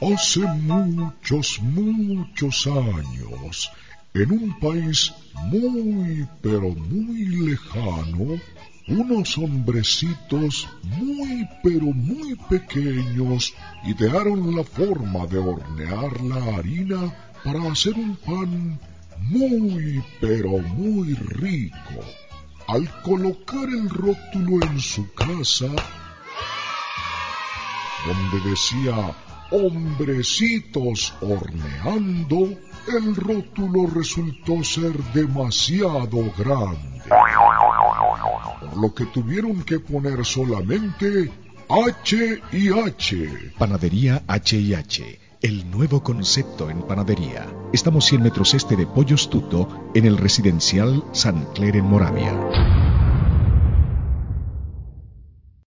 Hace muchos, muchos años, en un país muy, pero muy lejano, unos hombrecitos muy, pero muy pequeños idearon la forma de hornear la harina para hacer un pan muy, pero muy rico. Al colocar el rótulo en su casa, donde decía hombrecitos horneando, el rótulo resultó ser demasiado grande. Por lo que tuvieron que poner solamente H y H. Panadería H y H. El nuevo concepto en panadería. Estamos 100 metros este de Pollos Tuto, en el residencial San Clair en Moravia.